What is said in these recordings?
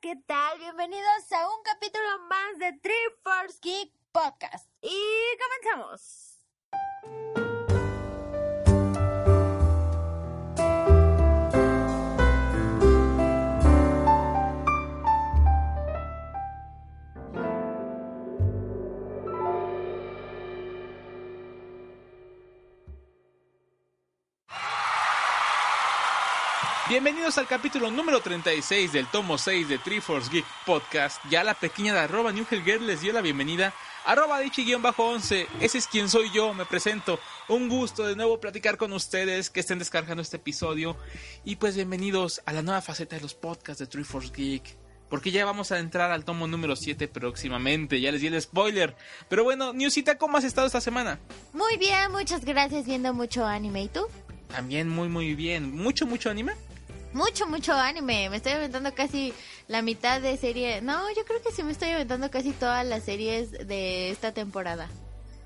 ¿qué tal? Bienvenidos a un capítulo más de Three Force Geek Podcast. Y comenzamos. Bienvenidos al capítulo número 36 del tomo 6 de Triforce Geek Podcast. Ya la pequeña de arroba Newhelger les dio la bienvenida. Arroba Dichi-11, ese es quien soy yo, me presento. Un gusto de nuevo platicar con ustedes que estén descargando este episodio. Y pues bienvenidos a la nueva faceta de los podcasts de Triforce Geek. Porque ya vamos a entrar al tomo número 7 próximamente, ya les di el spoiler. Pero bueno, Newsita, ¿cómo has estado esta semana? Muy bien, muchas gracias, viendo mucho anime. ¿Y tú? También muy muy bien. ¿Mucho, mucho anime? Mucho, mucho anime. Me estoy aventando casi la mitad de serie. No, yo creo que sí me estoy aventando casi todas las series de esta temporada.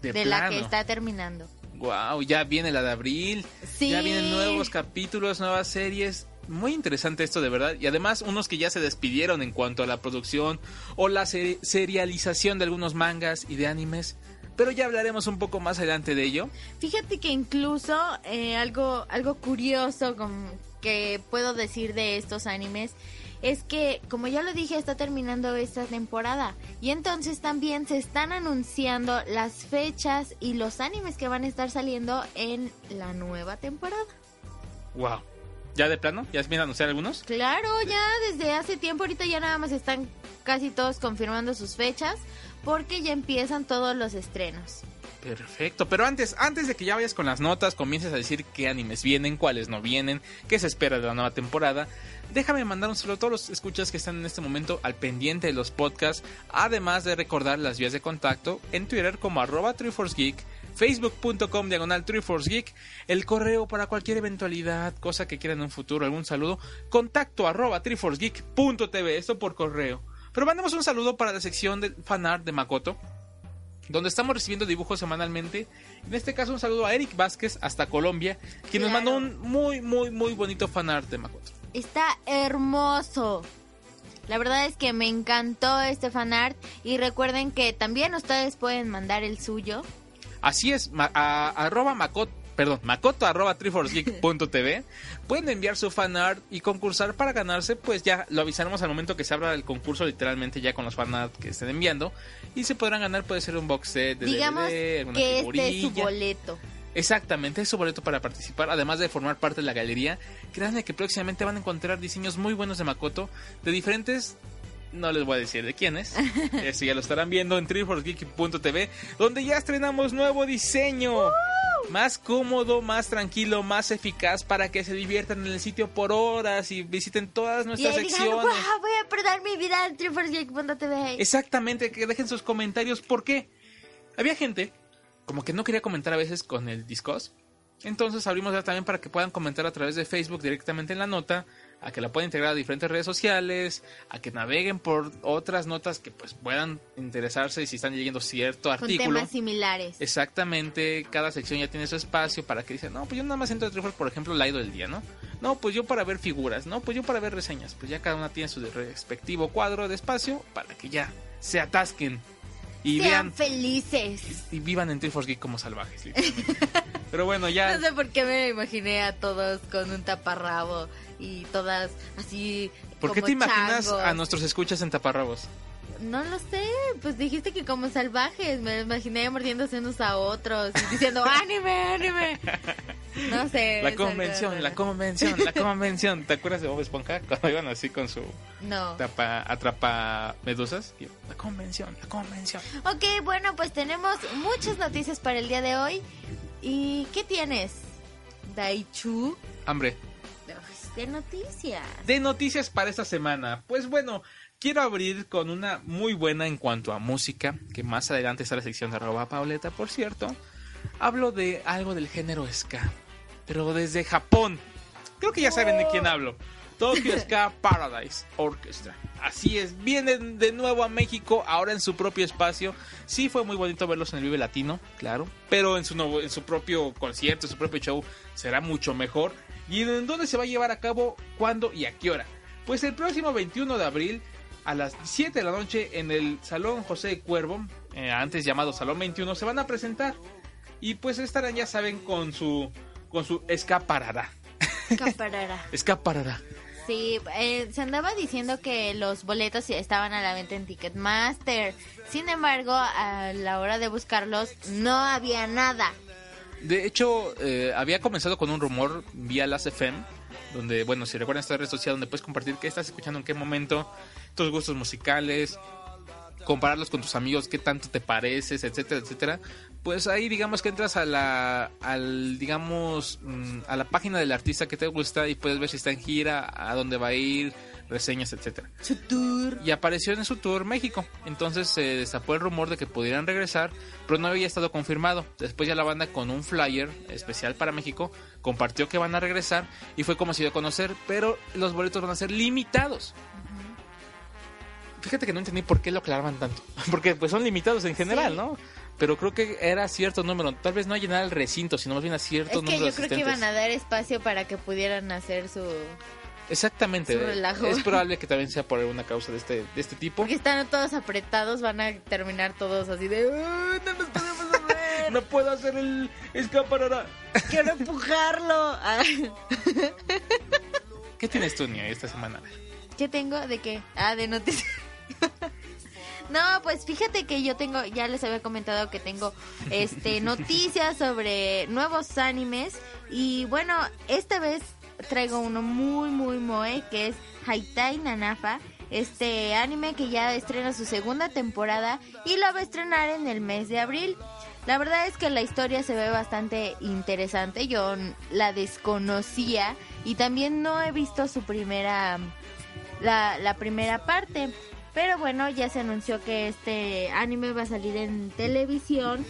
De, la que está terminando. Wow, ya viene la de abril. Sí. Ya vienen nuevos capítulos, nuevas series. Muy interesante esto de verdad. Y además unos que ya se despidieron en cuanto a la producción o la seri- serialización de algunos mangas y de animes. Pero ya hablaremos un poco más adelante de ello. Fíjate que incluso eh, algo, algo curioso con- que puedo decir de estos animes es que, como ya lo dije, está terminando esta temporada. Y entonces también se están anunciando las fechas y los animes que van a estar saliendo en la nueva temporada. Wow. ¿Ya de plano? ¿Ya se vienen a anunciar algunos? Claro, ya desde hace tiempo, ahorita ya nada más están casi todos confirmando sus fechas porque ya empiezan todos los estrenos. Perfecto, pero antes, antes de que ya vayas con las notas, comiences a decir qué animes vienen, cuáles no vienen, qué se espera de la nueva temporada, déjame mandar un saludo a todos los escuchas que están en este momento al pendiente de los podcasts, además de recordar las vías de contacto en Twitter como arroba Geek, facebook.com diagonal Geek, el correo para cualquier eventualidad, cosa que quieran en un futuro, algún saludo, contacto arroba triforcegeek.tv, esto por correo. Pero mandamos un saludo para la sección de fanart de Makoto, donde estamos recibiendo dibujos semanalmente. En este caso, un saludo a Eric Vázquez hasta Colombia, quien nos mandó un muy, muy, muy bonito fanart de Makoto. Está hermoso. La verdad es que me encantó este fanart y recuerden que también ustedes pueden mandar el suyo. Así es, ma- a- arroba Makoto, perdón, makoto arroba triforcegeek.tv. Pueden enviar su fanart y concursar para ganarse, pues ya lo avisaremos al momento que se abra el concurso, literalmente ya con los fanart que estén enviando. Y se podrán ganar, puede ser un box set de Digamos DVD, alguna que este es su figurilla. boleto. Exactamente, es su boleto para participar, además de formar parte de la galería. Créanme que próximamente van a encontrar diseños muy buenos de Makoto, de diferentes... No les voy a decir de quiénes, eso ya lo estarán viendo en triforcegeek.tv, donde ya estrenamos nuevo diseño. Más cómodo, más tranquilo, más eficaz para que se diviertan en el sitio por horas y visiten todas Y nuestras ahí digan, secciones. "Guau, voy a perder mi vida en triforcegeek.tv. Exactamente, que dejen sus comentarios. ¿Por qué? Había gente como que no quería comentar a veces con el Discos. Entonces abrimos ya también para que puedan comentar a través de Facebook directamente en la nota, a que la puedan integrar a diferentes redes sociales, a que naveguen por otras notas que pues puedan interesarse si están leyendo cierto Con artículo. temas similares. Exactamente, cada sección ya tiene su espacio para que dicen, no, pues yo nada más entro de Triforce, por ejemplo, la ido del día, ¿no? No, pues yo para ver figuras, no, pues yo para ver reseñas, pues ya cada una tiene su respectivo cuadro de espacio para que ya se atasquen y Sean vean felices. y vivan en Triforce Geek como salvajes. Pero bueno, ya No sé por qué me imaginé a todos con un taparrabo y todas así. ¿por qué como te imaginas changos. a nuestros escuchas en taparrabos? No lo sé, pues dijiste que como salvajes, me lo imaginé mordiéndose unos a otros y diciendo anime, anime. No sé. La convención, la convención, la convención. ¿Te acuerdas de Bob Esponja cuando iban así con su No. tapa, atrapa medusas? Y, La convención, la convención. Ok, bueno, pues tenemos muchas noticias para el día de hoy. ¿Y qué tienes? Daichu Hambre. de noticias. de noticias para esta semana. Pues bueno, quiero abrir con una muy buena en cuanto a música, que más adelante está la sección de arroba Pauleta, por cierto. Hablo de algo del género ska, pero desde Japón. Creo que ya saben de quién hablo. Tokyo Ska Paradise Orchestra. Así es, vienen de nuevo a México, ahora en su propio espacio. Sí fue muy bonito verlos en el Vive Latino, claro, pero en su, en su propio concierto, en su propio show, será mucho mejor. ¿Y en dónde se va a llevar a cabo? ¿Cuándo y a qué hora? Pues el próximo 21 de abril a las 7 de la noche en el Salón José Cuervo, eh, antes llamado Salón 21, se van a presentar. Y pues estarán, ya saben, con su, con su escaparada. Escaparada. escaparada. Sí, eh, se andaba diciendo que los boletos estaban a la venta en Ticketmaster. Sin embargo, a la hora de buscarlos no había nada. De hecho, eh, había comenzado con un rumor vía las FM, donde, bueno, si recuerdan esta red social donde puedes compartir qué estás escuchando en qué momento, tus gustos musicales, compararlos con tus amigos, qué tanto te pareces, etcétera, etcétera. Pues ahí digamos que entras a la, al, digamos, mm, a la página del artista que te gusta y puedes ver si está en gira, a dónde va a ir, reseñas, etcétera. Su tour. Y apareció en su tour México. Entonces se destapó el rumor de que pudieran regresar, pero no había estado confirmado. Después ya la banda con un flyer especial para México compartió que van a regresar y fue como se dio a conocer, pero los boletos van a ser limitados. Fíjate que no entendí por qué lo aclaraban tanto. Porque pues son limitados en general, Sí. ¿no? Pero creo que era cierto número. Tal vez no a llenar el recinto, sino más bien a cierto Es que número de yo creo que iban a dar espacio para que pudieran hacer su... Exactamente. su relajo. Es probable que también sea por alguna causa de este, de este tipo. Porque están todos apretados, van a terminar todos así de... "Uh, no nos podemos mover, No puedo hacer el escaparada. quiero empujarlo. ¿Qué tienes tú, Nia, esta semana? ¿Qué tengo? ¿De qué? Ah, de noticias. No, pues fíjate que yo tengo, ya les había comentado que tengo este noticias sobre nuevos animes y bueno, esta vez traigo uno muy muy moe que es Haitai Nanafa, este anime que ya estrena su segunda temporada y la va a estrenar en el mes de abril. La verdad es que la historia se ve bastante interesante, yo la desconocía y también no he visto su primera la, la primera parte. Pero bueno, ya se anunció que este anime va a salir en televisión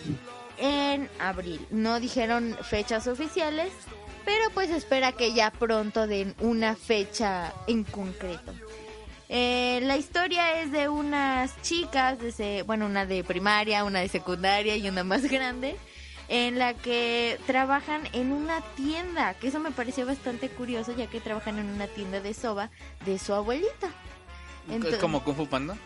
en abril. No dijeron fechas oficiales, pero pues espera que ya pronto den una fecha en concreto. Eh, la historia es de unas chicas, de bueno, una de primaria, una de secundaria y una más grande, en la que trabajan en una tienda, que eso me pareció bastante curioso, ya que trabajan en una tienda de soba de su abuelita. ¿Es como Kung Fu Panda?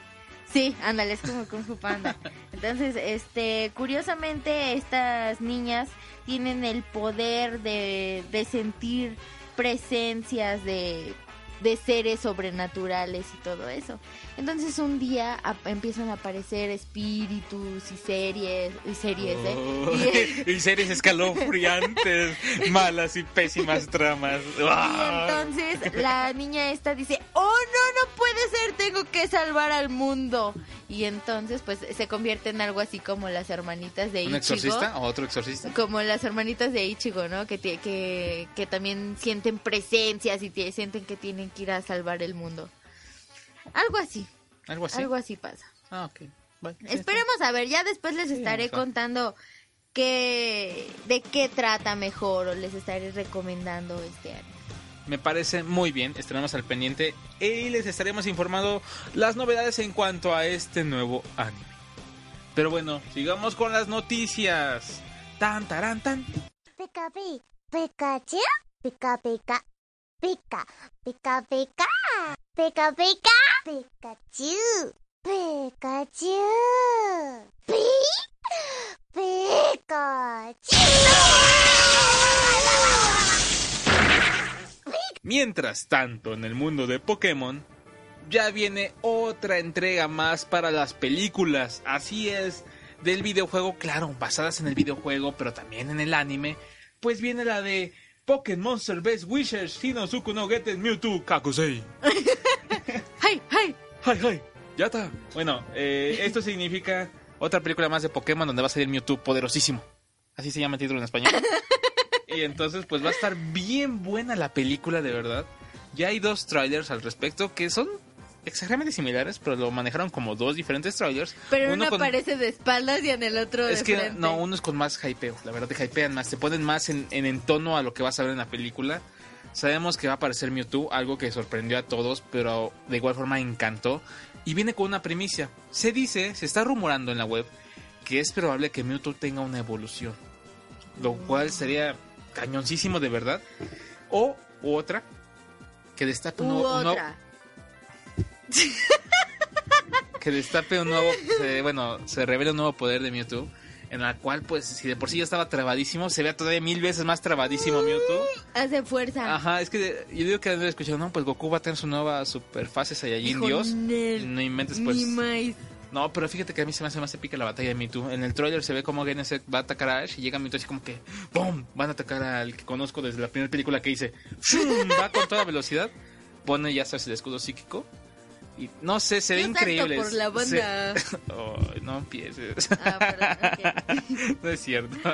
Sí, ándale, es como Kung Fu Panda. Entonces, este, curiosamente, estas niñas tienen el poder de, de sentir presencias de, de seres sobrenaturales y todo eso. Entonces, un día empiezan a aparecer espíritus y series, y series, ¿eh? Y- y series escalofriantes, malas y pésimas tramas. Y entonces la niña esta dice, oh no, no puede ser, tengo que salvar al mundo. Y entonces pues se convierte en algo así como las hermanitas de ¿Un Ichigo. exorcista o otro exorcista? Como las hermanitas de Ichigo, ¿no? Que, que, que también sienten presencias y sienten que tienen que ir a salvar el mundo. Algo así, Algo así. algo así pasa. Ah, ok. Bueno, Esperemos a ver, ya después les estaré contando qué, de qué trata mejor o les estaré recomendando este anime. Me parece muy bien, estaremos al pendiente y les estaremos informando las novedades en cuanto a este nuevo anime. Pero bueno, sigamos con las noticias. Tan, tarán, tan. Mientras tanto, en el mundo de Pokémon, ya viene otra entrega más para las películas. Así es, del videojuego, claro, basadas en el videojuego, pero también en el anime. Pues viene la de Pokémon Monster Best Wishes Shinosuku no Getten Mewtwo Kakusei. ¡Hey, hey! ¡Ay, ay! Ya está. Bueno, eh, esto significa otra película más de Pokémon donde va a salir Mewtwo poderosísimo. Así se llama el título en español. y entonces, pues va a estar bien buena la película, de verdad. Ya hay dos trailers al respecto que son exageradamente similares, pero lo manejaron como dos diferentes trailers. Pero uno, con- aparece de espaldas y en el otro Es de que frente. no, uno es con más hypeo. La verdad, te hypean más. Te ponen más en, en, en tono a lo que vas a ver en la película. Sabemos que va a aparecer Mewtwo, algo que sorprendió a todos, pero de igual forma encantó. Y viene con una primicia. Se dice, se está rumorando en la web, que es probable que Mewtwo tenga una evolución. Lo cual sería cañoncísimo de verdad. O otra, que destape un U nuevo- un nuevo- otra. que destape un nuevo, se- bueno, se revela un nuevo poder de Mewtwo, en la cual, pues, si de por sí ya estaba trabadísimo, se vea todavía mil veces más trabadísimo Mewtwo. Hace fuerza. Ajá, es que yo digo que han escuchado, no, pues Goku va a tener su nueva super fase Saiyajin Dios. No inventes, pues. Ni. No, pero fíjate que a mí se me hace más épica la batalla de Mewtwo. En el trailer se ve como Geneset va a atacar a Ash y llega Mewtwo así como que ¡Bum! Van a atacar al que conozco desde la primera película que hice. ¡Fum! Va con toda velocidad. Pone ya sabes el escudo psíquico. Y no sé, se ve increíble. por la banda. Se- Ay, no empieces. Ah, perdón, no es cierto.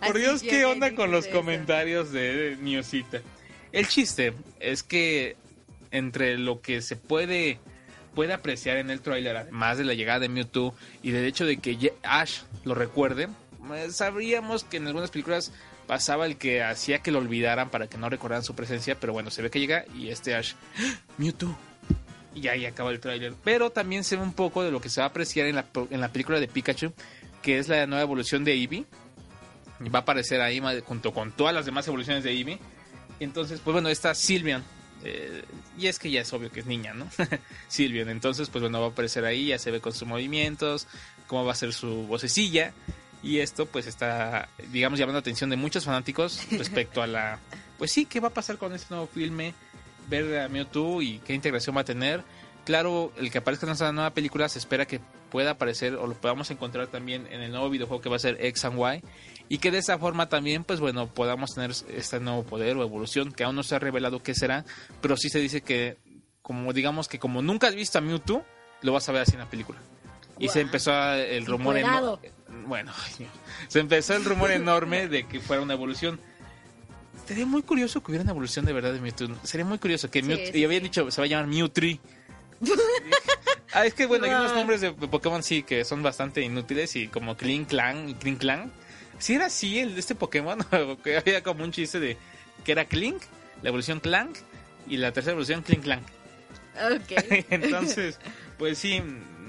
Así Por Dios, ¿qué onda con los eso. comentarios de Niosita? El chiste es que entre lo que se puede puede apreciar en el tráiler, además de la llegada de Mewtwo y del hecho de que Ash lo recuerde, eh, sabríamos que en algunas películas pasaba el que hacía que lo olvidaran para que no recordaran su presencia, pero bueno, se ve que llega y este Ash, ¡Ah! Mewtwo. Y ahí acaba el tráiler. Pero también se ve un poco de lo que se va a apreciar en la, en la película de Pikachu, que es la nueva evolución de Eevee. Va a aparecer ahí junto con todas las demás evoluciones de Eevee. Entonces, pues bueno, está Sylveon. eh, y es que ya es obvio que es niña, ¿no? Sylveon. Entonces, pues bueno, va a aparecer ahí, ya se ve con sus movimientos, cómo va a ser su vocecilla. Y esto, pues está, digamos, llamando la atención de muchos fanáticos respecto a la. Pues sí, ¿qué va a pasar con este nuevo filme? Ver a Mewtwo y qué integración va a tener. Claro, el que aparezca en esta nueva película se espera que pueda aparecer o lo podamos encontrar también en el nuevo videojuego que va a ser X and Y y que de esa forma también pues bueno podamos tener este nuevo poder o evolución que aún no se ha revelado qué será pero sí se dice que como digamos que como nunca has visto a Mewtwo lo vas a ver así en la película y se empezó a- el rumor Encuerado. Bueno se empezó el rumor enorme de que fuera una evolución Sería muy curioso que hubiera una evolución de verdad de Mewtwo. Sería muy curioso que Sí, Mewtwo... sí, y habían dicho, se va a llamar Mewtree. ah, es que bueno, hay unos nombres de Pokémon sí que son bastante inútiles y como Kling Clan y Kling Clan. Si era así el de este Pokémon, que había como un chiste de que era Clink, la evolución Clank y la tercera evolución Kling Clan. Ok. Entonces, pues sí,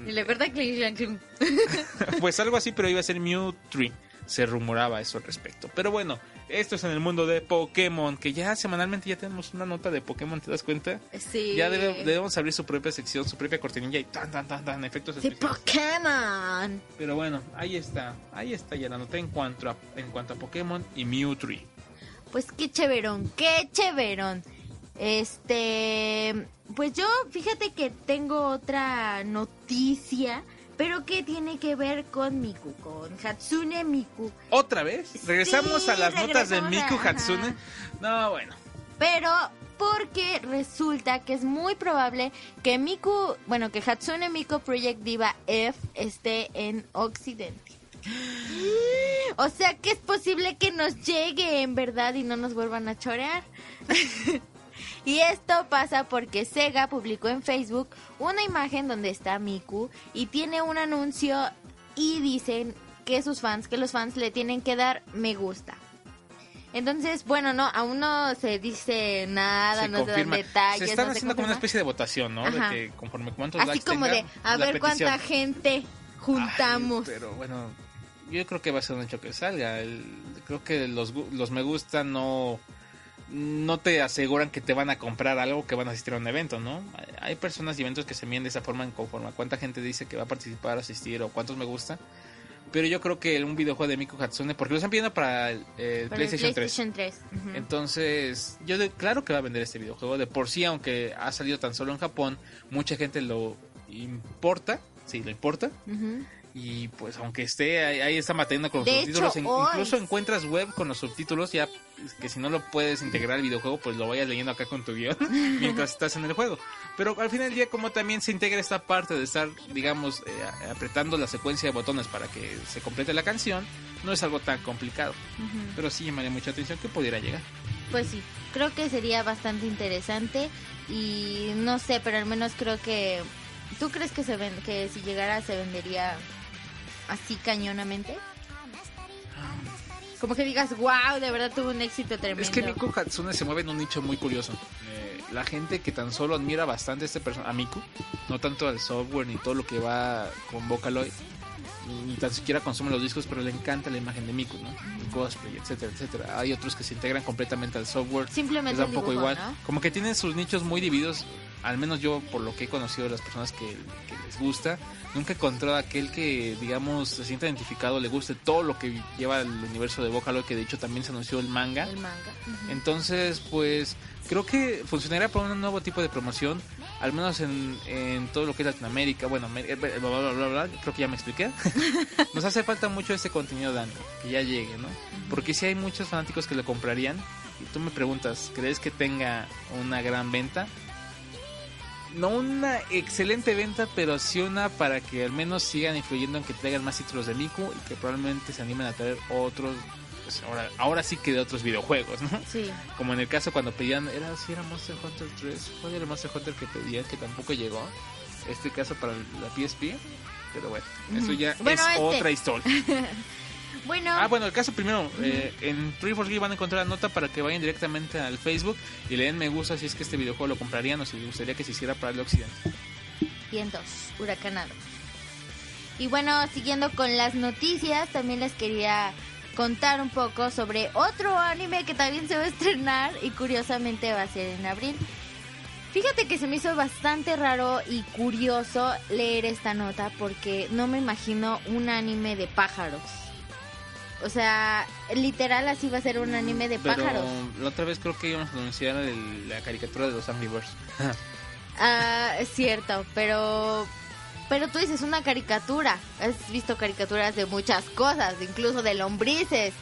Y le clink, clink. pues algo así, pero iba a ser Mewtree. Se rumoraba eso al respecto. Pero bueno, esto es en el mundo de Pokémon, que ya semanalmente ya tenemos una nota de Pokémon, ¿te das cuenta? Sí. Ya debe- debemos abrir su propia sección, su propia cortinilla y tan, tan, tan, tan, efectos De especiales. Pokémon. Pero bueno, ahí está, ahí está ya la nota en cuanto a, en cuanto a Pokémon y Mewtree. Pues qué chéverón, qué chéverón. Este, pues yo fíjate que tengo otra noticia, pero que tiene que ver con Miku, con Hatsune Miku. ¿Otra vez? ¿Regresamos Sí, a las notas de Miku a- Hatsune? No, bueno. Pero porque resulta que es muy probable que Miku, bueno, que Hatsune Miku Project Diva F esté en Occidente. O sea que es posible que nos llegue en verdad y no nos vuelvan a chorear. Y esto pasa porque Sega publicó en Facebook una imagen donde está Miku y tiene un anuncio y dicen que sus fans, que los fans le tienen que dar me gusta. Entonces, bueno, no, aún no se dice nada, se no se dan detalles. se están no se haciendo como una especie de votación, ¿no? Ajá. De que conforme cuántos Así likes como de, a ver petición. cuánta gente juntamos. Ay, pero bueno, yo creo que va a ser un hecho que salga. El- creo que los, los me gusta no no te aseguran que te van a comprar algo que van a asistir a un evento, ¿no? Hay- personas y eventos que se miden de esa forma en conforme a cuánta gente dice que va a participar, asistir o cuántos me gusta. Pero yo creo que un videojuego de Miku Hatsune, porque lo están pidiendo para el, el Para el PlayStation 3. PlayStation 3. ujú. Entonces, yo de- claro que va a vender este videojuego. De por sí, aunque ha salido tan solo en Japón, mucha gente lo importa. Sí, lo importa. Ujú. Y pues aunque esté ahí, ahí está matando con los De subtítulos, hecho, en- hoy- incluso encuentras web con los subtítulos, ya que si no lo puedes integrar al videojuego, pues lo vayas leyendo acá con tu guion mientras estás en el juego. Pero al final del día, como también se integra esta parte de estar, digamos, eh, apretando la secuencia de botones para que se complete la canción, no es algo tan complicado. Ujú. Pero sí llamaría mucha atención que pudiera llegar. Pues sí, creo que sería bastante interesante y no sé, pero al menos creo que ¿tú crees que se ven que si llegara se vendería así cañonamente? Como que digas, wow, de verdad tuvo un éxito tremendo. Es que Miku Hatsune se mueve en un nicho muy curioso. Eh, la gente que tan solo admira bastante a este a Miku, no tanto al software ni todo lo que va con Vocaloid, ni tan siquiera consume los discos, pero le encanta la imagen de Miku, ¿no? El cosplay, etcétera, etcétera. Hay otros que se integran completamente al software. Simplemente el un poco dibujo, igual. ¿no? Como que tienen sus nichos muy divididos. Al menos yo por lo que he conocido de las personas que, que les gusta, nunca he encontrado a aquel que, digamos, se sienta identificado, le guste todo lo que lleva el universo de Vocaloid, que de hecho también se anunció el manga. El manga. Entonces, pues creo que funcionaría para un nuevo tipo de promoción, al menos en, en todo lo que es Latinoamérica. Bueno, eh, bla, bla, bla, bla, bla, creo que ya me expliqué. Nos hace falta mucho este contenido de anime, que ya llegue, ¿no? Porque si hay muchos fanáticos que lo comprarían. Y tú me preguntas, ¿crees que tenga una gran venta? No una excelente venta, pero sí una para que al menos sigan influyendo en que traigan más títulos de Miku y que probablemente se animen a traer otros, pues ahora, ahora sí que de otros videojuegos, ¿no? Sí. Como en el caso cuando pedían, era si era Monster Hunter 3, ¿cuál era el Monster Hunter que pedían que tampoco llegó? Este caso para la PSP, pero bueno, eso ya Bueno, es este. otra historia. Bueno, Ah, bueno, el caso primero, eh, en 343 van a encontrar la nota para que vayan directamente al Facebook y le den me gusta si es que este videojuego lo comprarían o si les gustaría que se hiciera para el occidente. vientos huracanados. Y bueno, siguiendo con las noticias, también les quería contar un poco sobre otro anime que también se va a estrenar y curiosamente va a ser en abril. Fíjate que se me hizo bastante raro y curioso leer esta nota porque no me imagino un anime de pájaros. O sea, literal así va a ser un anime de Pero pájaros. la otra vez creo que íbamos a anunciar el- la caricatura de los Angry Birds. Ah, es cierto, pero pero tú dices una caricatura. Has visto caricaturas de muchas cosas, incluso de lombrices,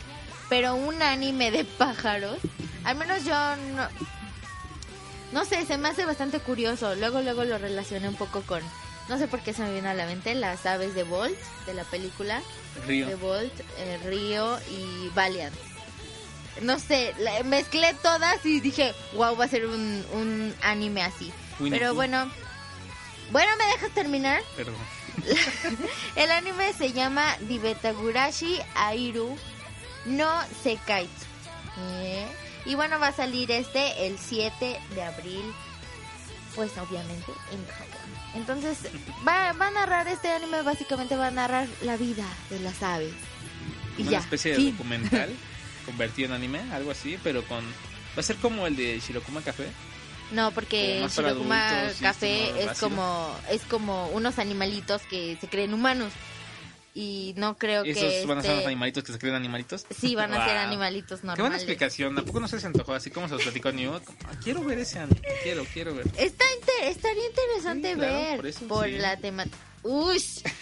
pero un anime de pájaros. Al menos yo no no sé, se me hace bastante curioso. Luego luego lo relacioné un poco con no sé por qué se me vino a la mente las aves de Bolt de la película Río. de Bolt, eh, Río y Valiant. No sé, la- mezclé todas y dije, wow, va a ser un, un anime así. Winnie Pero Pooh. bueno, bueno, ¿me dejas terminar? Perdón. El anime se llama Dibetagurashi Airu no Sekaitsu. ¿Eh? Y bueno, va a salir este el 7 de abril, pues obviamente en Japón. Entonces, va, va a narrar este anime, básicamente va a narrar la vida de las aves. Y Una ya. especie de fin. documental convertido en anime, algo así, pero con... Va a ser como el de Shirokuma Café. No, porque Shirokuma adultos Café es ácido. como es como unos animalitos que se creen humanos y no creo Esos que van a ser los este- animalitos que se creen animalitos. sí van a ser animalitos Qué buena normales. explicación. ¿A poco no se les antojó así como se los platicó New? Quiero ver ese anime. Quiero, quiero ver. Está inter- estaría interesante Sí, claro, ver por eso, por sí. la temática. Uy,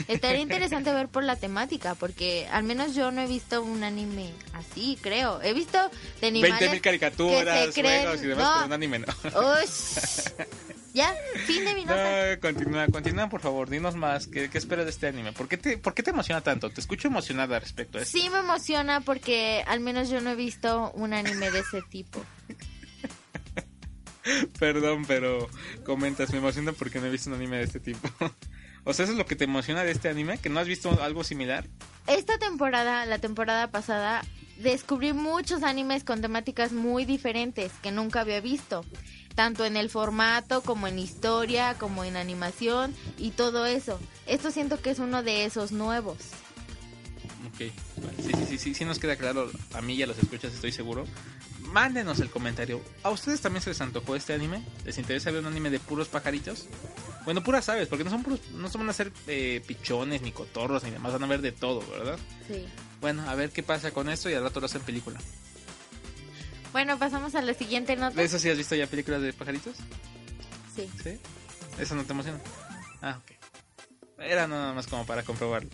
estaría interesante ver por la temática, porque al menos yo no he visto un anime así, creo. He visto de animales 20.000 caricaturas, que se creen- juegos y demás, no. pero un anime no. Uy, ya, fin de mi nota. No, continúa, continúa, por favor. Dinos más. ¿Qué, qué esperas de este anime? ¿Por qué, te, ¿Por qué te emociona tanto? Te escucho emocionada respecto a esto. Sí me emociona porque al menos yo no he visto un anime de ese tipo. Perdón, pero comentas, me emociona porque no he visto un anime de este tipo. o sea, ¿eso es lo que te emociona de este anime? ¿Que no has visto algo similar? Esta temporada, la temporada pasada, descubrí muchos animes con temáticas muy diferentes que nunca había visto. Tanto en el formato, como en historia, como en animación y todo eso. Esto siento que es uno de esos nuevos. Ok, sí, sí, sí, sí, sí nos queda claro. A mí ya los escuchas, estoy seguro. Mándenos el comentario. ¿A ustedes también se les antojó este anime? ¿Les interesa ver un anime de puros pajaritos? Bueno, puras aves, porque no son puros, no son van a ser eh, pichones, ni cotorros, ni demás, van a ver de todo, ¿verdad? Sí. Bueno, a ver qué pasa con esto y al rato lo hacen película. Bueno, pasamos a la siguiente nota. ¿De eso sí has visto ya películas de pajaritos? Sí. ¿Sí? ¿Eso no te emociona? Ah, ok. Era nada más como para comprobarlo.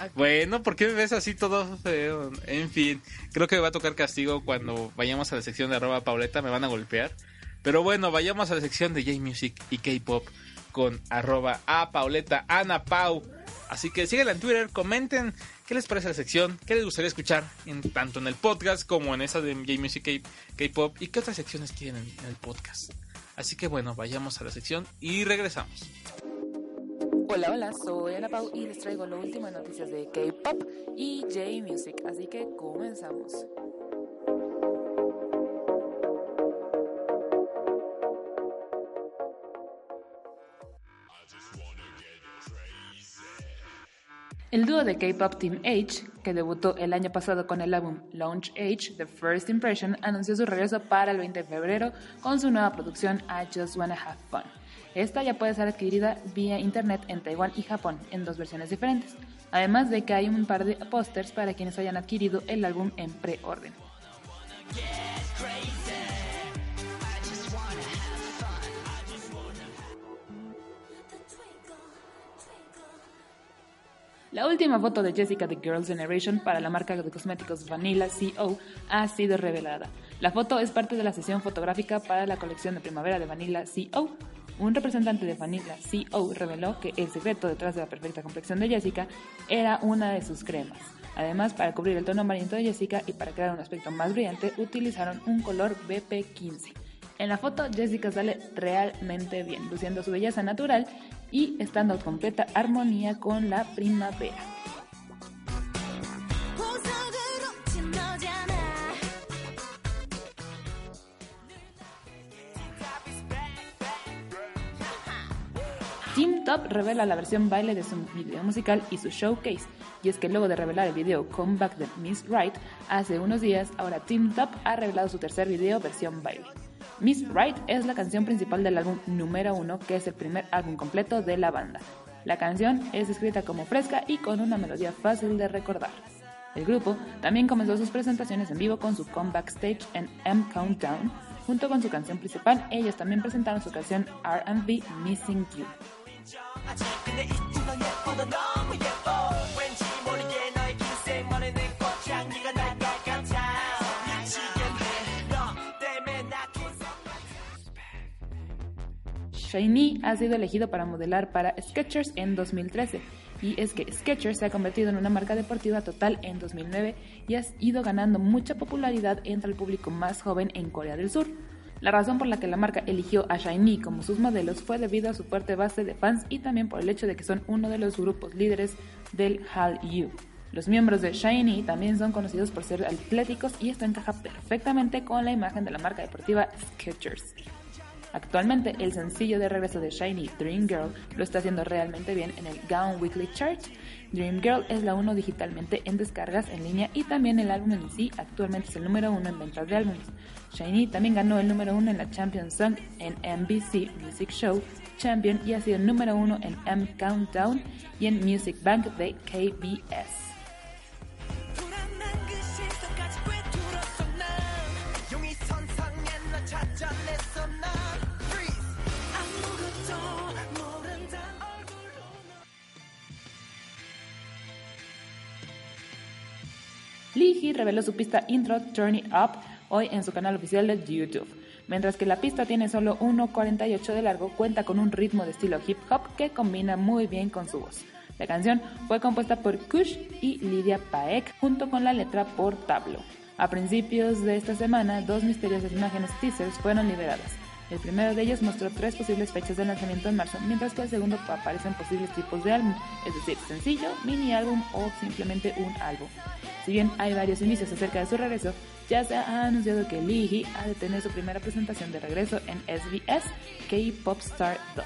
Ok. Bueno, ¿por qué me ves así todo feo? En fin, creo que me va a tocar castigo cuando vayamos a la sección de arroba Pauleta, me van a golpear. Pero bueno, vayamos a la sección de J-Music y K-Pop con arroba a Pauleta Ana Pau. Así que síguela en Twitter, comenten qué les parece la sección, qué les gustaría escuchar, en, tanto en el podcast como en esa de J-Music K- K-Pop y qué otras secciones quieren en, en el podcast. Así que bueno, vayamos a la sección y regresamos. Hola, hola, soy Ana Pau y les traigo lo último en noticias de K-pop y J-Music, así que comenzamos. El dúo de K-pop Team H, que debutó el año pasado con el álbum Launch H, The First Impression, anunció su regreso para el 20 de febrero con su nueva producción I Just Wanna Have Fun. Esta ya puede ser adquirida vía internet en Taiwán y Japón, en dos versiones diferentes, además de que hay un par de pósters para quienes hayan adquirido el álbum en preorden. La última foto de Jessica de Girls' Generation para la marca de cosméticos Vanilla CO ha sido revelada. La foto es parte de la sesión fotográfica para la colección de primavera de Vanilla CO. Un representante de Vanilla CO reveló que el secreto detrás de la perfecta complexión de Jessica era una de sus cremas. Además, para cubrir el tono amarillento de Jessica y para crear un aspecto más brillante, utilizaron un color BP15. En la foto, Jessica sale realmente bien, luciendo su belleza natural y estando en completa armonía con la primavera. Team Top revela la versión baile de su video musical y su showcase. Y es que luego de revelar el video Comeback de Miss Right hace unos días, ahora Team Top ha revelado su tercer video versión baile. Miss Right es la canción principal del álbum número uno, que es el primer álbum completo de la banda. La canción es escrita como fresca y con una melodía fácil de recordar. El grupo también comenzó sus presentaciones en vivo con su comeback stage en M Countdown. Junto con su canción principal, ellos también presentaron su canción RB Missing You. Shiny ha sido elegido para modelar para Skechers en 2013. Y es que Skechers se ha convertido en una marca deportiva total en 2009 y ha ido ganando mucha popularidad entre el público más joven en Corea del Sur. La razón por la que la marca eligió a Shiny como sus modelos fue debido a su fuerte base de fans y también por el hecho de que son uno de los grupos líderes del Hallyu. Los miembros de Shiny también son conocidos por ser atléticos y esto encaja perfectamente con la imagen de la marca deportiva Skechers. Actualmente, el sencillo de regreso de Shiny, Dream Girl, lo está haciendo realmente bien en el Gaon Weekly Chart. Dream Girl es la uno digitalmente en descargas en línea y también el álbum en sí actualmente es el número uno en ventas de álbumes. Shiny también ganó el número uno en la Champion Song en NBC Music Show Champion y ha sido el número uno en M Countdown y en Music Bank de KBS. Lee reveló su pista intro Turn It Up hoy en su canal oficial de YouTube. Mientras que la pista tiene solo 1.48 de largo, cuenta con un ritmo de estilo hip hop que combina muy bien con su voz. La canción fue compuesta por Kush y Lydia Paek junto con la letra por Tablo. A principios de esta semana, dos misteriosas imágenes teasers fueron liberadas. El primero de ellos mostró tres posibles fechas de lanzamiento en marzo, mientras que el segundo aparecen posibles tipos de álbum, es decir, sencillo, mini álbum o simplemente un álbum. Si bien hay varios indicios acerca de su regreso, ya se ha anunciado que Lee ha de tener su primera presentación de regreso en SBS K-Pop Star 2.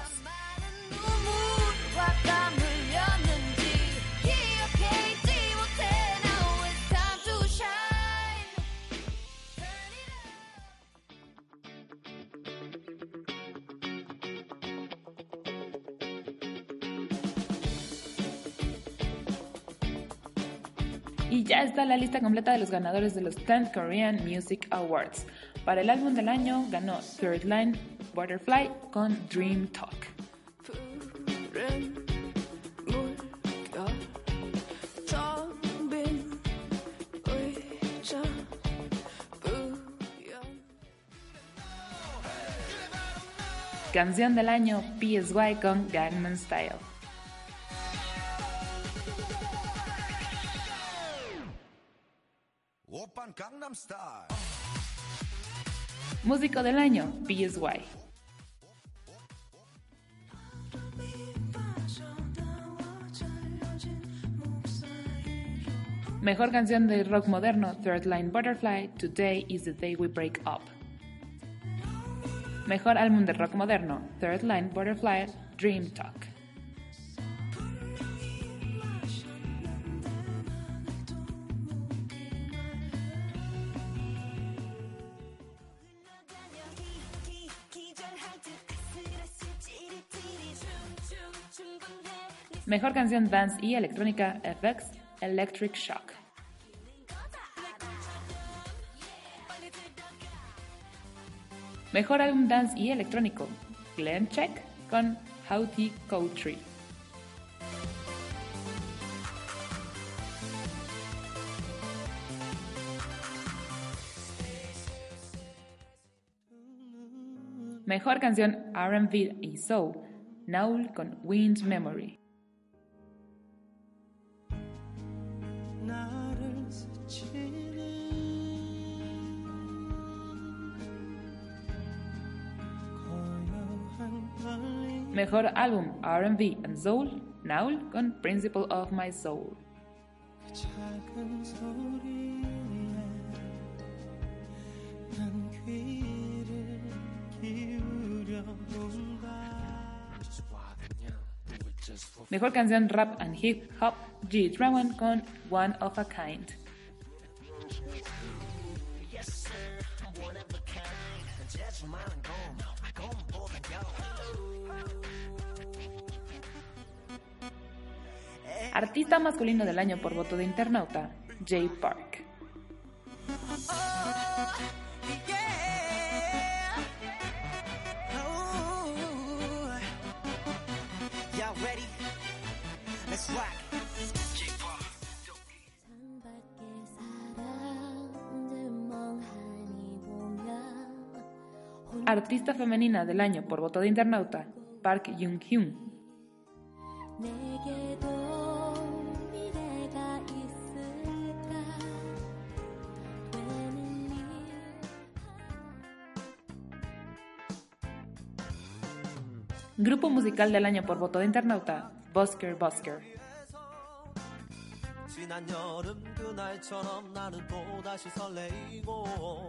Y ya está la lista completa de los ganadores de los 10th Korean Music Awards. Para el álbum del año ganó Third Line Butterfly con Dream Talk. Canción del año PSY con Gangnam Style. Músico del año, PSY. Mejor canción de rock moderno, Third Line Butterfly, Today is the Day We Break Up. Mejor álbum de rock moderno, Third Line Butterfly, Dream Talk. Mejor canción dance y electrónica FX Electric Shock. Mejor álbum dance y electrónico Glenn Check con Howty Country. Mejor canción R&B y Soul, Naul con Wind Memory. Mejor álbum RB and Soul, Naul con Principle of My Soul. Mejor canción rap and hip hop, G. Dragon con One of a Kind. Artista masculino del año por voto de internauta, Jay Park. Artista femenina del año por voto de internauta, Park Jung-hyun. Grupo musical del año por voto de internauta, Busker Busker. 지난 여름 그날처럼 나는 또다시 설레이고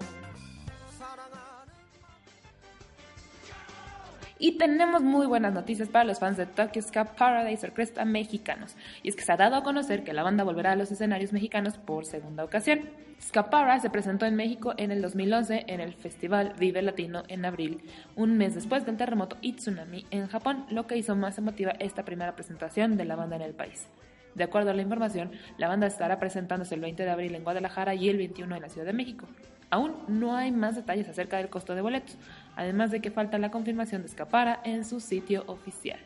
Y tenemos muy buenas noticias para los fans de Tokyo Ska Paradise Orchestra mexicanos. Y es que se ha dado a conocer que la banda volverá a los escenarios mexicanos por segunda ocasión. Ska Para se presentó en México en el 2011 en el festival Vive Latino en abril, un mes después del terremoto y tsunami en Japón, lo que hizo más emotiva esta primera presentación de la banda en el país. De acuerdo a la información, la banda estará presentándose el 20 de abril en Guadalajara y el 21 en la Ciudad de México. Aún no hay más detalles acerca del costo de boletos, además de que falta la confirmación de Escapara en su sitio oficial.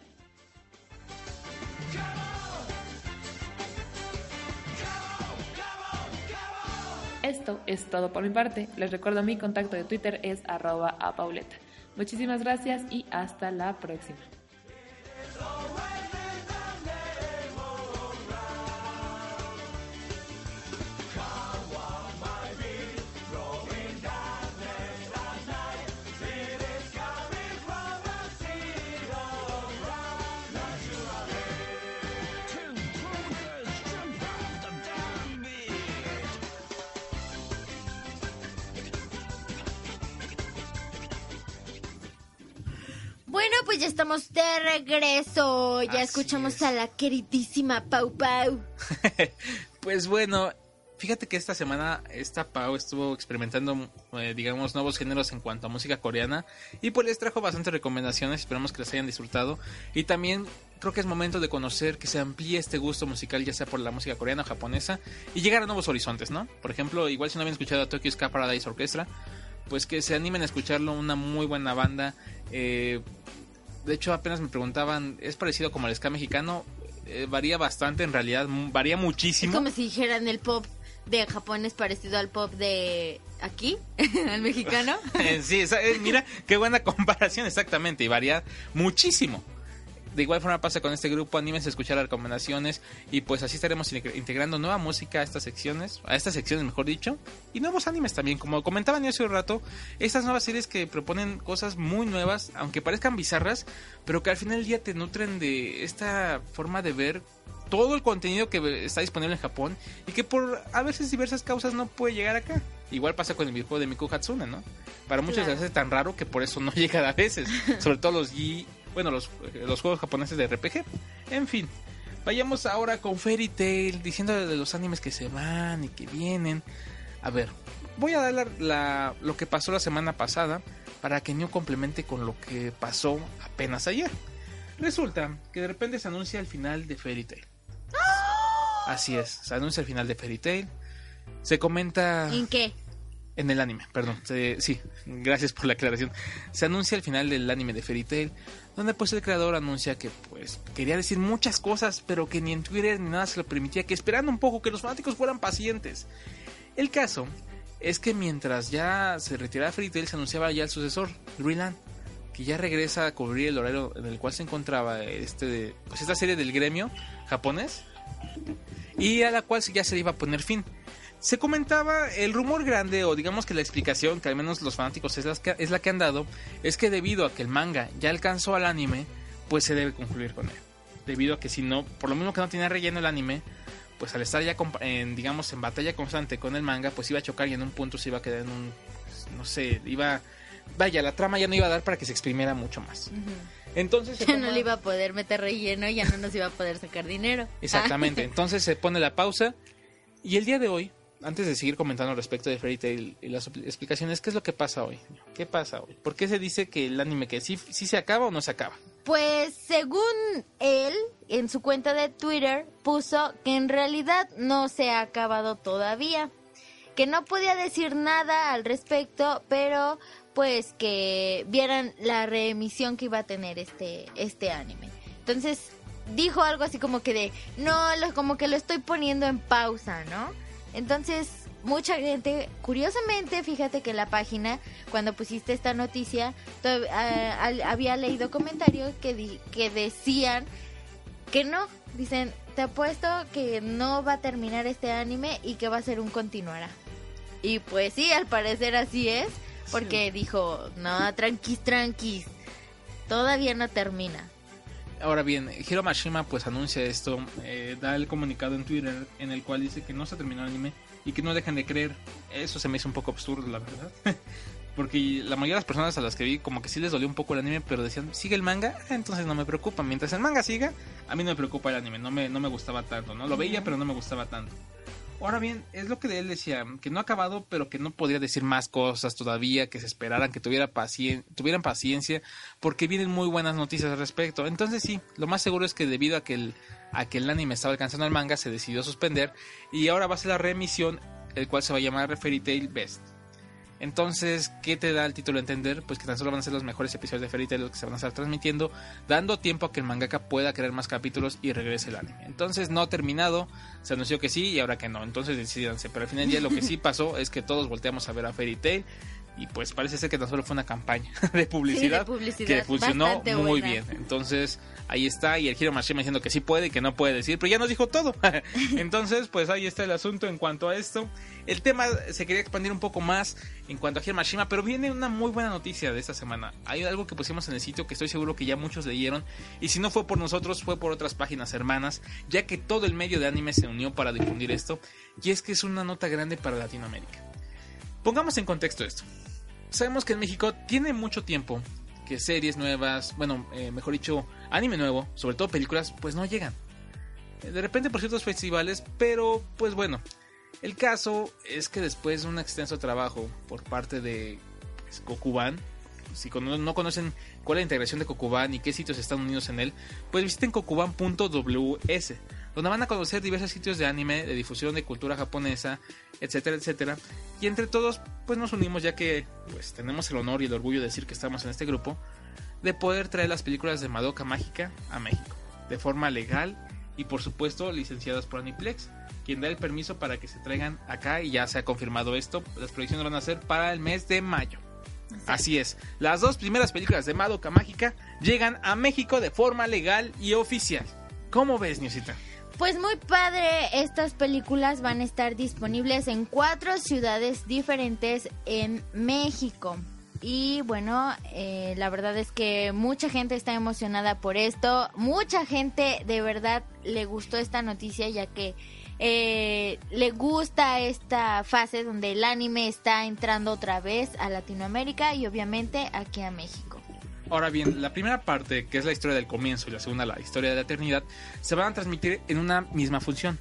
Esto es todo por mi parte. Les recuerdo mi contacto de Twitter es arroba a. Muchísimas gracias y hasta la próxima. Pues ya estamos de regreso. Ya Así escuchamos es. a la queridísima Pau Pau. Pues bueno, fíjate que esta semana esta Pau estuvo experimentando, eh, digamos, nuevos géneros en cuanto a música coreana y pues les trajo bastantes recomendaciones, esperamos que las hayan disfrutado y también creo que es momento de conocer que se amplíe este gusto musical ya sea por la música coreana o japonesa y llegar a nuevos horizontes, ¿no? Por ejemplo, igual si no habían escuchado a Tokyo Ska Paradise Orchestra, pues que se animen a escucharlo, una muy buena banda. eh, de hecho, apenas me preguntaban, ¿es parecido como el ska mexicano? Eh, varía bastante, en realidad, varía Es muchísimo. como si dijeran el pop de Japón es parecido al pop de aquí, al mexicano. Eh, sí, eh, mira, qué buena comparación, exactamente, y varía muchísimo. De igual forma pasa con este grupo, anímense a escuchar las recomendaciones y pues así estaremos inte- integrando nueva música a estas secciones, a estas secciones mejor dicho, y nuevos animes también, como comentaban yo hace un rato, estas nuevas series que proponen cosas muy nuevas, aunque parezcan bizarras, pero que al final del día te nutren de esta forma de ver todo el contenido que está disponible en Japón y que por a veces diversas causas no puede llegar acá. Igual pasa con el videojuego de Miku Hatsune, ¿no? Para muchos Claro. se hace tan raro que por eso no llega a veces. Sobre todo los G, bueno, los, eh, los juegos japoneses de RPG. En fin, vayamos ahora con Fairy Tail, diciendo de los animes que se van y que vienen. A ver, voy a dar la, la- lo que pasó la semana pasada para que New complemente con lo que pasó apenas ayer. Resulta que de repente se anuncia el final de Fairy Tail. Así es, se anuncia el final de Fairy Tail. Se comenta ¿En qué? En el anime, perdón. se- sí, gracias por la aclaración. Se anuncia el final del anime de Fairy Tail, donde pues el creador anuncia que pues quería decir muchas cosas, pero que ni en Twitter ni nada se lo permitía, que esperando un poco que los fanáticos fueran pacientes. El caso es que mientras ya se retiraba Fairy Tail, se anunciaba ya el sucesor, Dreamland, que ya regresa a cubrir el horario en el cual se encontraba este pues esta serie del gremio japonés y a la cual ya se le iba a poner fin. Se comentaba el rumor grande, o digamos que la explicación, que al menos los fanáticos es la que, es la que han dado, es que debido a que el manga ya alcanzó al anime, pues se debe concluir con él. Debido a que si no, por lo mismo que no tenía relleno el anime, pues al estar ya, en, digamos, en batalla constante con el manga, pues iba a chocar y en un punto se iba a quedar en un, pues, no sé, iba... Vaya, la trama ya no iba a dar para que se exprimiera mucho más. Entonces... Ya no le iba a poder meter relleno, ya no nos iba a poder sacar dinero. Exactamente. Entonces se pone la pausa. Y el día de hoy, antes de seguir comentando respecto de Fairy Tail y las explicaciones, ¿qué es lo que pasa hoy? ¿Qué pasa hoy? ¿Por qué se dice que el anime que sí, sí se acaba o no se acaba? Pues según él, en su cuenta de Twitter, puso que en realidad no se ha acabado todavía. Que no podía decir nada al respecto, pero pues que vieran la reemisión que iba a tener este, este anime. Entonces dijo algo así como que de, no, lo- como que lo estoy poniendo en pausa, ¿no? Entonces mucha gente, curiosamente, fíjate que en la página, cuando pusiste esta noticia, to- había leído comentarios que, di- que decían que no, dicen, te apuesto que no va a terminar este anime y que va a ser un continuará. Y pues sí, al parecer así es, porque dijo, no, tranquis, tranquis, todavía no termina. Ahora bien, Hiro Mashima pues anuncia esto, eh, da el comunicado en Twitter en el cual dice que no se terminó el anime y que no dejan de creer. Eso se me hizo un poco absurdo, la verdad. Porque la mayoría de las personas a las que vi como que sí les dolió un poco el anime, pero decían, sigue el manga, Ah, entonces no me preocupa. Mientras el manga siga, a mí no me preocupa el anime, no me, no me gustaba tanto, ¿no? Lo veía, pero no me gustaba tanto. Ahora bien, es lo que él decía, que no ha acabado, pero que no podría decir más cosas todavía, que se esperaran, que tuviera tuvieran paciencia, porque vienen muy buenas noticias al respecto. Entonces sí, lo más seguro es que debido a que el, a que el anime estaba alcanzando el manga, se decidió suspender y ahora va a ser la reemisión, el cual se va a llamar Fairy Best. Entonces, ¿qué te da el título a entender? Pues que tan solo van a ser los mejores episodios de Fairy Tail los que se van a estar transmitiendo, dando tiempo a que el mangaka pueda crear más capítulos y regrese el anime. Entonces, no ha terminado, se anunció que sí y ahora que no. Entonces, decidanse. Pero al final del día, lo que sí pasó es que todos volteamos a ver a Fairy Tail y pues parece ser que tan solo fue una campaña de publicidad, Sí, de publicidad, que funcionó muy buena. bien. Entonces, ahí está. Y el Hiro Mashima diciendo que sí puede y que no puede decir, pero ya nos dijo todo. Entonces, pues ahí está el asunto en cuanto a esto. El tema se quería expandir un poco más en cuanto a Hiro Mashima, pero viene una muy buena noticia de esta semana. Hay algo que pusimos en el sitio que estoy seguro que ya muchos leyeron. Y si no fue por nosotros, fue por otras páginas hermanas, ya que todo el medio de anime se unió para difundir esto. Y es que es una nota grande para Latinoamérica. Pongamos en contexto esto. Sabemos que en México tiene mucho tiempo que series nuevas, bueno, eh, mejor dicho, anime nuevo, sobre todo películas, pues no llegan. Eh, De repente por ciertos festivales, pero pues bueno. El caso es que después de un extenso trabajo por parte de pues, Kokuban, si no conocen cuál es la integración de Kokuban y qué sitios están unidos en él, pues visiten kokuban.ws, donde van a conocer diversos sitios de anime, de difusión de cultura japonesa, etcétera, etcétera. Y entre todos, pues nos unimos ya que pues tenemos el honor y el orgullo de decir que estamos en este grupo, de poder traer las películas de Madoka Mágica a México, de forma legal y por supuesto licenciadas por Aniplex, quien da el permiso para que se traigan acá y ya se ha confirmado esto, las proyecciones van a ser para el mes de mayo. Así es, las dos primeras películas de Madoka Mágica llegan a México de forma legal y oficial. ¿Cómo ves, Niusita? Pues muy padre, estas películas van a estar disponibles en cuatro ciudades diferentes en México. Y bueno, eh, la verdad es que mucha gente está emocionada por esto. Mucha gente de verdad le gustó esta noticia ya que eh, le gusta esta fase donde el anime está entrando otra vez a Latinoamérica y obviamente aquí a México. Ahora bien, la primera parte, que es la historia del comienzo, y la segunda, la historia de la eternidad, se van a transmitir en una misma función.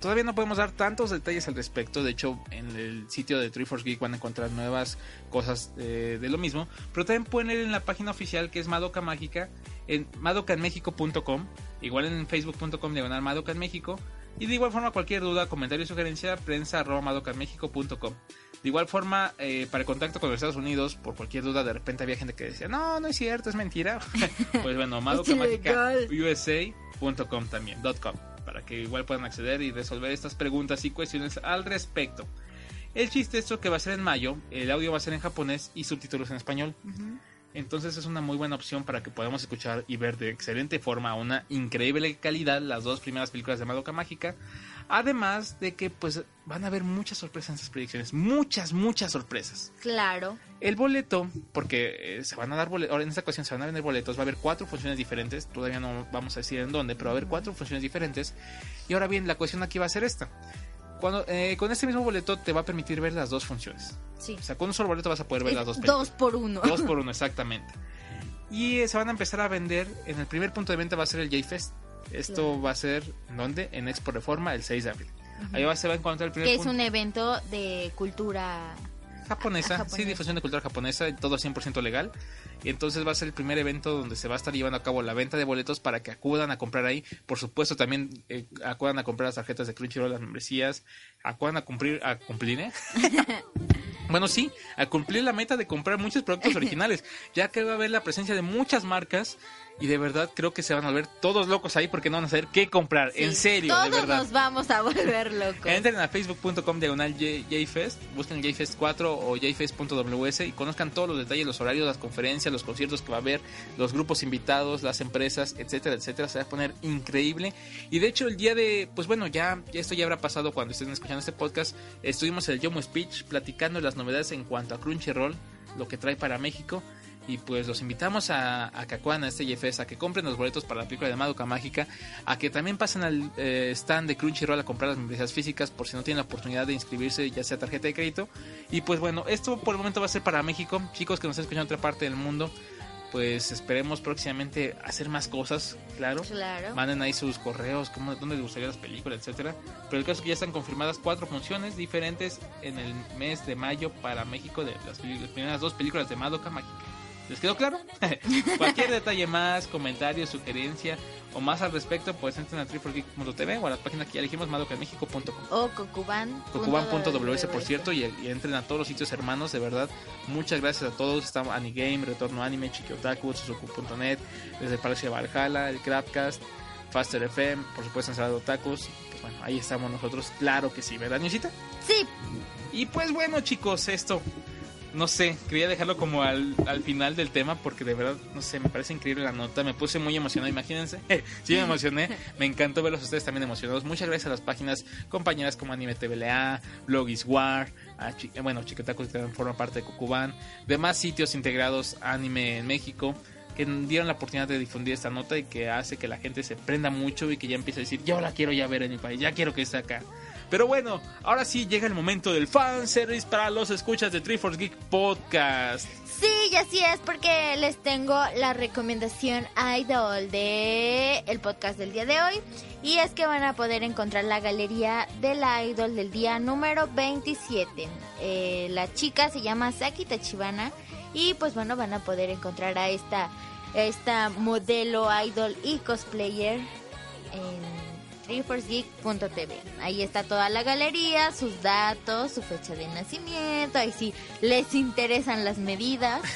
Todavía no podemos dar tantos detalles al respecto. De hecho, en el sitio de Triforce Geek van a encontrar nuevas cosas eh, de lo mismo. Pero también pueden ir en la página oficial que es Madoka Mágica. en madocanmexico.com, igual en facebook.com diagonal Madoka en México. Y de igual forma, cualquier duda, comentario o sugerencia, prensa arroba madocanmexico.com. De igual forma, eh, para el contacto con los Estados Unidos, por cualquier duda, de repente había gente que decía, no, no es cierto, es mentira. pues bueno, madocamágica.usa.com también, .com, para que igual puedan acceder y resolver estas preguntas y cuestiones al respecto. El chiste es que va a ser en mayo, el audio va a ser en japonés y subtítulos en español. Entonces es una muy buena opción para que podamos escuchar y ver de excelente forma, a una increíble calidad, las dos primeras películas de Madoka Mágica. Además de que pues van a haber muchas sorpresas en estas predicciones, muchas, muchas sorpresas. Claro. El boleto, porque eh, se van a dar boletos, ahora en esta ocasión se van a vender boletos, va a haber cuatro funciones diferentes, todavía no vamos a decir en dónde, pero va a haber cuatro funciones diferentes. Y ahora bien, la cuestión aquí va a ser esta. Cuando, eh, con este mismo boleto te va a permitir ver las dos funciones. Sí. O sea, con un solo boleto vas a poder ver las dos películas. dos por uno. Dos por uno, exactamente. Y eh, se van a empezar a vender. En el primer punto de venta va a ser el J-Fest. Esto Claro. va a ser, ¿en dónde? En Expo Reforma, el 6 de abril. Ahí va, se va a encontrar el primer Que es un evento de cultura. Japonesa, japonesa. sí, difusión de cultura japonesa, todo 100% legal. Y entonces va a ser el primer evento donde se va a estar llevando a cabo la venta de boletos para que acudan a comprar ahí. Por supuesto, también eh, acudan a comprar las tarjetas de Crunchyroll, las membresías, acudan a cumplir, a cumplir, ¿eh? bueno, sí, a cumplir la meta de comprar muchos productos originales, ya que va a haber la presencia de muchas marcas y de verdad creo que se van a volver todos locos ahí porque no van a saber qué comprar, en serio, Todos de verdad. nos vamos a volver locos. Entren a facebook.com diagonal JFest, busquen JFest 4 o jfest.ws y conozcan todos los detalles, los horarios, las conferencias, los conciertos que va a haber, los grupos invitados, las empresas, etcétera, etcétera. Se va a poner increíble. Y de hecho el día de, pues bueno, ya, esto ya habrá pasado cuando estén escuchando este podcast. Estuvimos en el Yomo Speech platicando las novedades en cuanto a Crunchyroll, lo que trae para México. Y pues los invitamos a, a acudan a este JFest, a que compren los boletos para la película de Madoka Mágica, a que también pasen al eh, stand de Crunchyroll a comprar las membresías físicas por si no tienen la oportunidad de inscribirse, ya sea tarjeta de crédito. Y pues bueno, esto por el momento va a ser para México. Chicos que nos están escuchando en otra parte del mundo, pues esperemos próximamente hacer más cosas, claro. Claro. Manden ahí sus correos, cómo, dónde les gustaría las películas, etcétera. Pero el caso es que ya están confirmadas cuatro funciones diferentes en el mes de mayo para México de las, las primeras dos películas de Madoka Mágica. ¿Les quedó claro? Cualquier detalle más, comentario, sugerencia o más al respecto, pues entren a triforgeek.tv o a la página que ya elegimos, madokamexico.com. O Cocuban. Cocuban.ws por cierto y, y entren a todos los sitios hermanos de verdad muchas gracias a todos está Anigame, Retorno Anime, Chiquiotaku, Suzuku.net desde el Palacio de Valhalla, el Crapcast Faster FM, por supuesto Ensalada Otakus pues bueno, ahí estamos nosotros, claro que sí, ¿verdad Niosita? Sí, Y pues bueno chicos, esto no sé, quería dejarlo como al, al final del tema porque de verdad, no sé, me parece increíble la nota, me puse muy emocionado, imagínense, sí me emocioné, me encantó verlos a ustedes también emocionados, muchas gracias a las páginas compañeras como Anime TVLA, Blogis War, a eh, bueno, Chiquetacos que también forma parte de Cucubán, demás sitios integrados Anime en México que dieron la oportunidad de difundir esta nota y que hace que la gente se prenda mucho y que ya empiece a decir, yo la quiero ya ver en mi país, ya quiero que esté acá. Pero bueno, ahora sí llega el momento del fanservice para los escuchas de Triforce Geek Podcast. sí, así es porque les tengo la recomendación idol de el podcast del día de hoy y es que van a poder encontrar la galería de la idol del día número 27. Eh, la chica se llama Saki Tachibana y pues bueno van a poder encontrar a esta esta modelo idol y cosplayer en triforcegeek.tv. Ahí está toda la galería, sus datos, su fecha de nacimiento, ahí sí les interesan las medidas.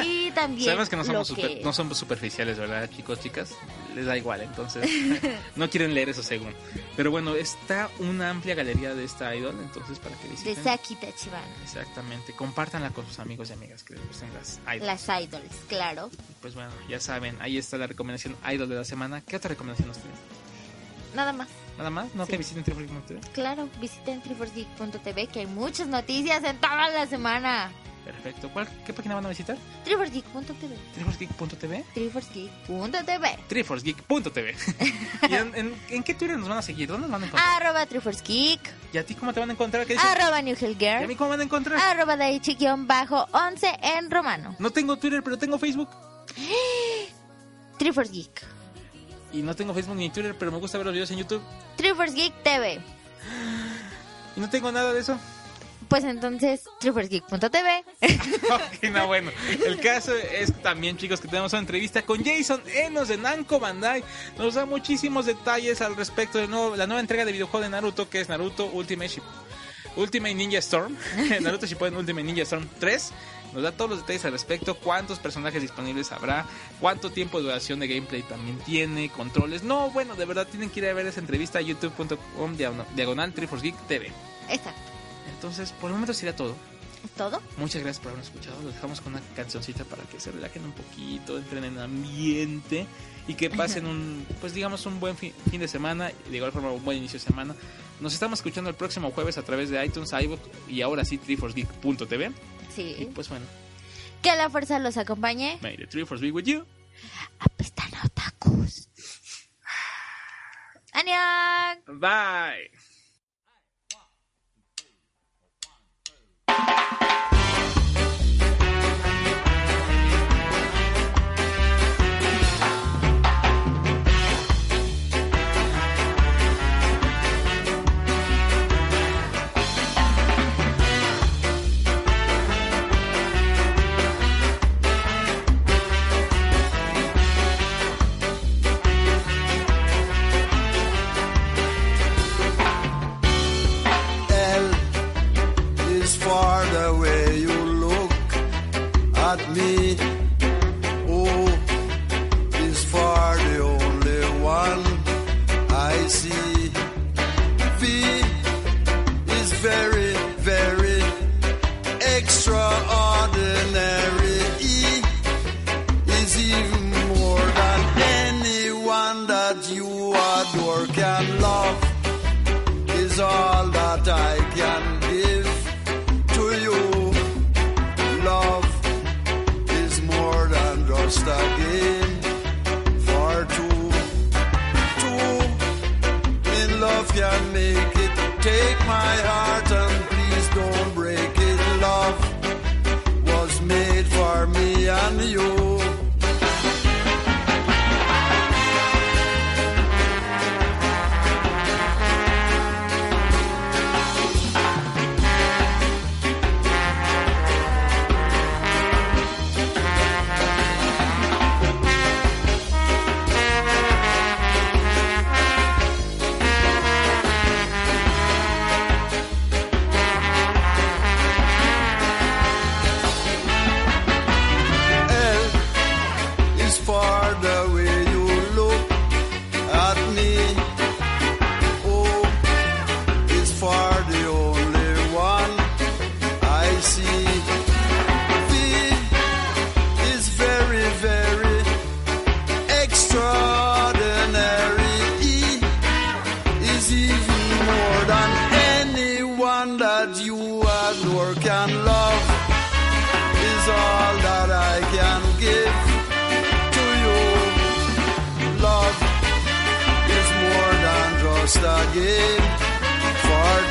Y también Sabemos que no somos, super- no somos superficiales, ¿verdad, chicos, chicas? Les da igual, entonces no quieren leer eso según. Pero bueno, está una amplia galería de esta idol, entonces para que de visiten. Saki Tachibana. Exactamente, compártanla con sus amigos y amigas que les gusten las idols. Las idols, claro. Pues bueno, ya saben, ahí está la recomendación idol de la semana. ¿Qué otra recomendación nos tienes? Nada más. Nada más, no Sí. que visiten Triforgeek.tv. Claro, visiten triforcegeek.tv que hay muchas noticias en toda la semana. Perfecto. ¿Cuál, ¿Qué página van a visitar? triforcegeek.tv. Triforcegeek.tv. triforcegeek.tv. Triforcegeek.tv. ¿Y en, en, en qué Twitter nos van a seguir? ¿Dónde nos van a encontrar? Arroba triforcegeek. ¿Y a ti cómo te van a encontrar? ¿Qué? Arroba ¿Y a mí cómo van a encontrar? Arroba daichi-11 en romano. No tengo Twitter, pero tengo Facebook. Triforcegeek. Y no tengo Facebook ni Twitter, pero me gusta ver los videos en YouTube. Triforcegeek TV. Y no tengo nada de eso. pues entonces, triplersgeek.tv. Ok, no, bueno. El caso es también, chicos, que tenemos una entrevista con Jason Enos de Namco Bandai. Nos da muchísimos detalles al respecto de nuevo- la nueva entrega de videojuego de Naruto, que es Naruto Ultimate, Ship- Ultimate Ninja Storm. Naruto Shippuden Ultimate Ninja Storm 3. Nos da todos los detalles al respecto, cuántos personajes disponibles habrá, cuánto tiempo de duración de gameplay también tiene, controles. No, bueno, de verdad tienen que ir a ver esa entrevista a youtube.com diagonal- Triforce Geek TV. Exacto. Entonces, por el momento sería todo. ¿Es todo? Muchas gracias por habernos escuchado. Los dejamos con una cancioncita para que se relajen un poquito, entren en ambiente y que pasen un, pues digamos, un buen fin, fin de semana y de igual forma un buen inicio de semana. Nos estamos escuchando el próximo jueves a través de iTunes, iVoox y ahora sí, triforcegeek.tv. Y Sí. pues bueno, Que la fuerza los acompañe. may the Triforce be with you. Apestan otakus. ¡Annyeong! Bye. Stop. Just a game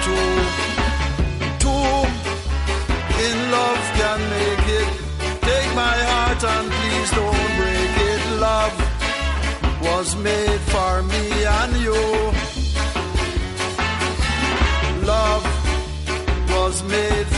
two. Two in love can make it. Take my heart and please don't break it. Love was made for me and you. Love was made